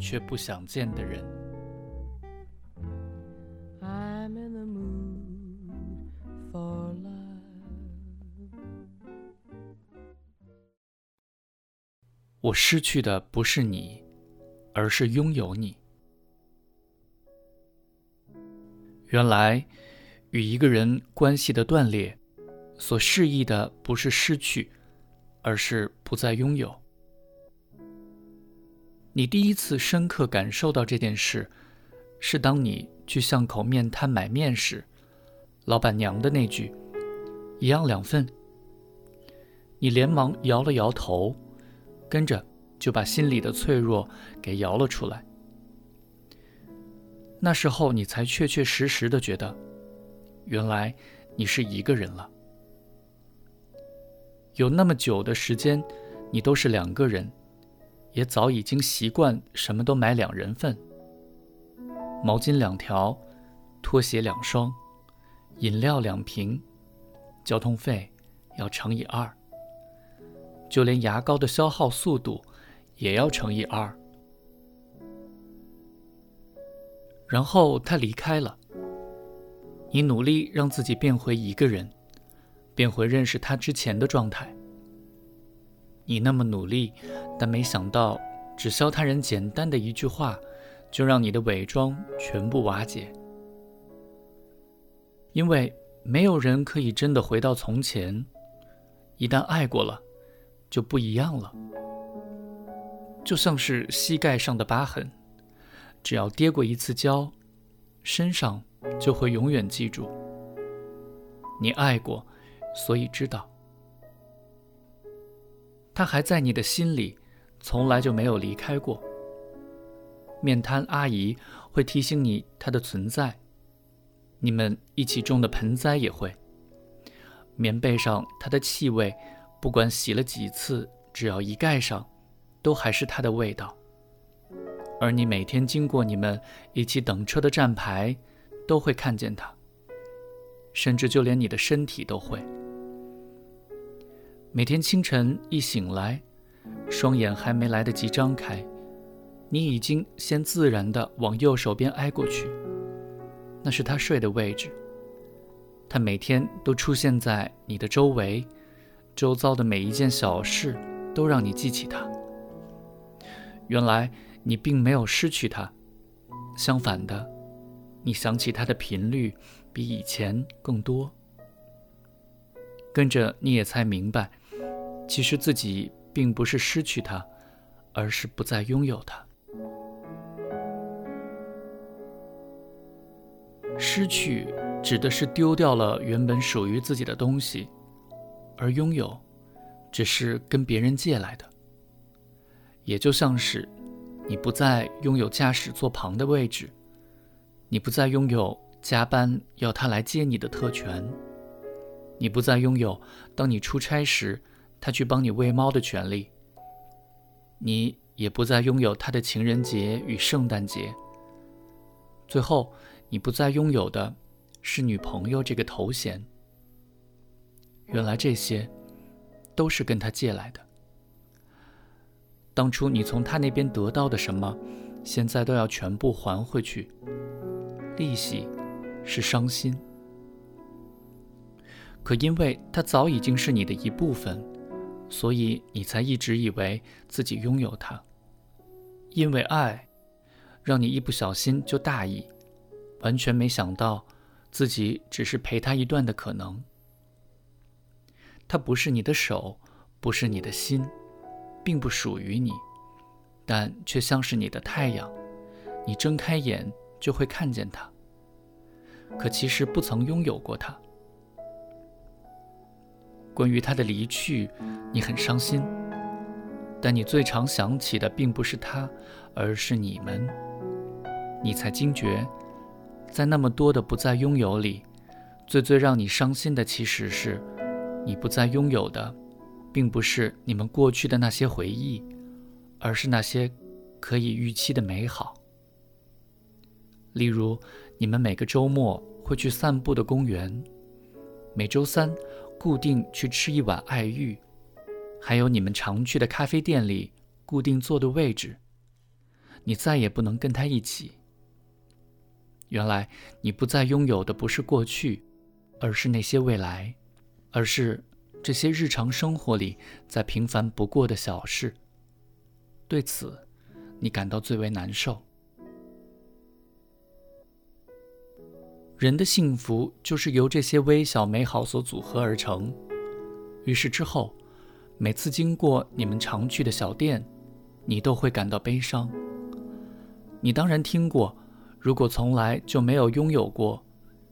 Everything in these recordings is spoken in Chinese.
却不想见的人。我失去的不是你，而是拥有你。原来，与一个人关系的断裂，所示意的不是失去，而是不再拥有。你第一次深刻感受到这件事，是当你去巷口面摊买面时，老板娘的那句“一样两份”，你连忙摇了摇头，跟着就把心里的脆弱给摇了出来。那时候，你才确确实实的觉得，原来你是一个人了。有那么久的时间，你都是两个人。也早已经习惯什么都买两人份，毛巾两条，拖鞋两双，饮料两瓶，交通费要乘以二，就连牙膏的消耗速度也要乘以二。然后他离开了，你努力让自己变回一个人，变回认识他之前的状态。你那么努力，但没想到，只消他人简单的一句话，就让你的伪装全部瓦解。因为没有人可以真的回到从前，一旦爱过了，就不一样了。就像是膝盖上的疤痕，只要跌过一次跤，身上就会永远记住。你爱过，所以知道。他还在你的心里，从来就没有离开过。面摊阿姨会提醒你他的存在，你们一起种的盆栽也会。棉被上它的气味，不管洗了几次，只要一盖上，都还是它的味道。而你每天经过你们一起等车的站牌，都会看见它，甚至就连你的身体都会。每天清晨一醒来，双眼还没来得及张开，你已经先自然地往右手边挨过去，那是他睡的位置。他每天都出现在你的周围，周遭的每一件小事都让你记起他。原来你并没有失去他，相反的，你想起他的频率比以前更多。跟着你也才明白。其实自己并不是失去他，而是不再拥有他。失去指的是丢掉了原本属于自己的东西，而拥有，只是跟别人借来的。也就像是，你不再拥有驾驶座旁的位置，你不再拥有加班要他来接你的特权，你不再拥有当你出差时。他去帮你喂猫的权利，你也不再拥有他的情人节与圣诞节。最后，你不再拥有的是女朋友这个头衔。原来这些都是跟他借来的。当初你从他那边得到的什么，现在都要全部还回去。利息是伤心，可因为他早已经是你的一部分。所以你才一直以为自己拥有它，因为爱，让你一不小心就大意，完全没想到自己只是陪他一段的可能。他不是你的手，不是你的心，并不属于你，但却像是你的太阳，你睁开眼就会看见它。可其实不曾拥有过它。关于他的离去，你很伤心，但你最常想起的并不是他，而是你们。你才惊觉，在那么多的不再拥有里，最最让你伤心的，其实是你不再拥有的，并不是你们过去的那些回忆，而是那些可以预期的美好。例如，你们每个周末会去散步的公园，每周三固定去吃一碗爱玉，还有你们常去的咖啡店里固定坐的位置。你再也不能跟他一起。原来你不再拥有的不是过去，而是那些未来，而是这些日常生活里再平凡不过的小事。对此，你感到最为难受。人的幸福就是由这些微小美好所组合而成。于是之后，每次经过你们常去的小店，你都会感到悲伤。你当然听过。如果从来就没有拥有过，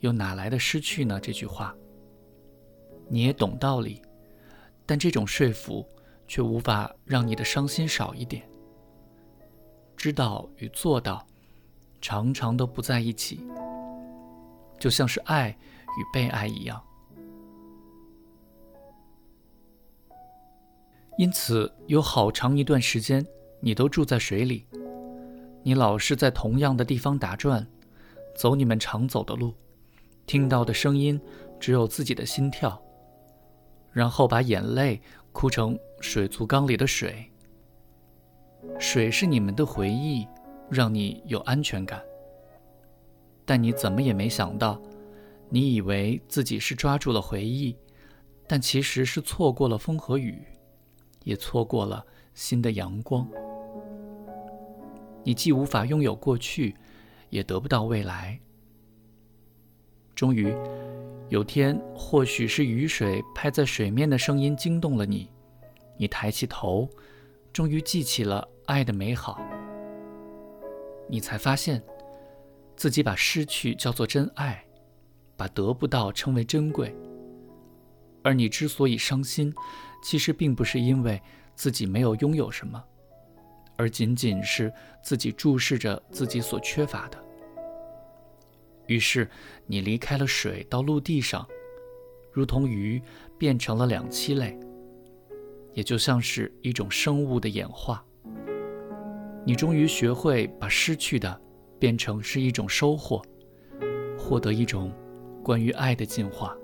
又哪来的失去呢？这句话，你也懂道理，但这种说服却无法让你的伤心少一点。知道与做到，常常都不在一起，就像是爱与被爱一样。因此，有好长一段时间，你都住在水里。你老是在同样的地方打转，走你们常走的路，听到的声音只有自己的心跳，然后把眼泪哭成水族缸里的水。水是你们的回忆，让你有安全感。但你怎么也没想到，你以为自己是抓住了回忆，但其实是错过了风和雨，也错过了新的阳光。你既无法拥有过去，也得不到未来。终于，有天，或许是雨水拍在水面的声音惊动了你，你抬起头，终于记起了爱的美好。你才发现，自己把失去叫做真爱，把得不到称为珍贵。而你之所以伤心，其实并不是因为自己没有拥有什么。而仅仅是自己注视着自己所缺乏的。于是，你离开了水，到陆地上，如同鱼变成了两栖类，也就像是一种生物的演化。你终于学会把失去的变成是一种收获，获得一种关于爱的进化。